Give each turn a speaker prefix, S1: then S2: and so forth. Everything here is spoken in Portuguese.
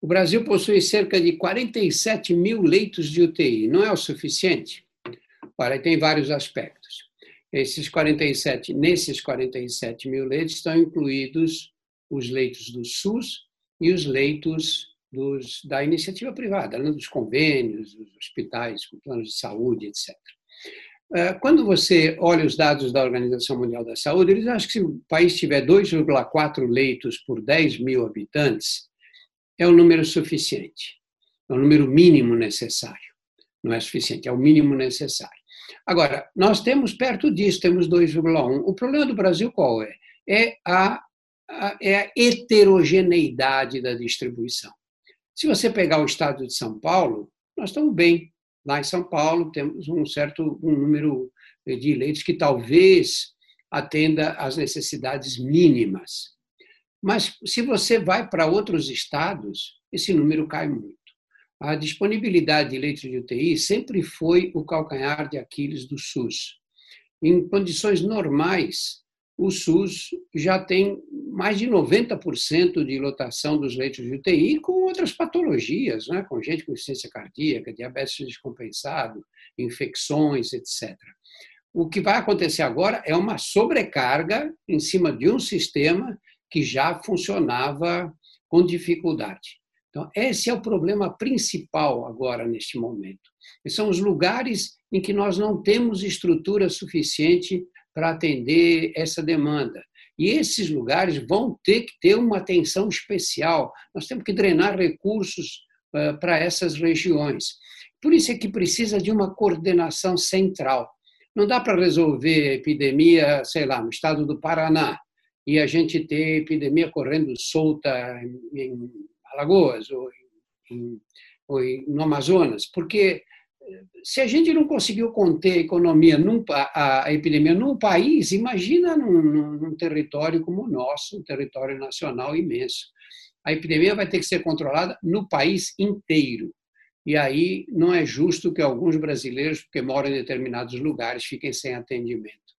S1: O Brasil possui cerca de 47 mil leitos de UTI. Não é o suficiente? Ora, tem vários aspectos. Esses 47, nesses 47 mil leitos estão incluídos os leitos do SUS e os leitos dos, da iniciativa privada, né, dos convênios, dos hospitais com planos de saúde, etc. Eh, quando você olha os dados da Organização Mundial da Saúde, eles acham que se o país tiver 2,4 leitos por 10 mil habitantes, é o número suficiente, é o número mínimo necessário. Não é suficiente, é o mínimo necessário. Agora, nós temos perto disso, temos 2,1. O problema do Brasil qual é? É a, a, é a heterogeneidade da distribuição. Se você pegar o estado de São Paulo, nós estamos bem. Lá em São Paulo temos um certo um número de leitos que talvez atenda às necessidades mínimas. Mas se você vai para outros estados, esse número cai muito. A disponibilidade de leitos de UTI sempre foi o calcanhar de Aquiles do SUS. Em condições normais, o SUS já tem mais de 90% de lotação dos leitos de UTI com outras patologias, né? com gente com insuficiência cardíaca, diabetes descompensado, infecções, etc. O que vai acontecer agora é uma sobrecarga em cima de um sistema que já funcionava com dificuldade. Então, esse é o problema principal agora, neste momento. E são os lugares em que nós não temos estrutura suficiente para atender essa demanda. E esses lugares vão ter que ter uma atenção especial. Nós temos que drenar recursos uh, para essas regiões. Por isso é que precisa de uma coordenação central. Não dá para resolver a epidemia, sei lá, no estado do Paraná, e a gente ter epidemia correndo solta em Alagoas ou, em, ou em, no Amazonas, porque eh, se a gente não conseguiu conter a economia, num, a, a, epidemia num país, imagina num, num, território como o nosso, um território nacional imenso. A epidemia vai ter que ser controlada no país inteiro. E aí não é justo que alguns brasileiros, porque moram em determinados lugares, fiquem sem atendimento.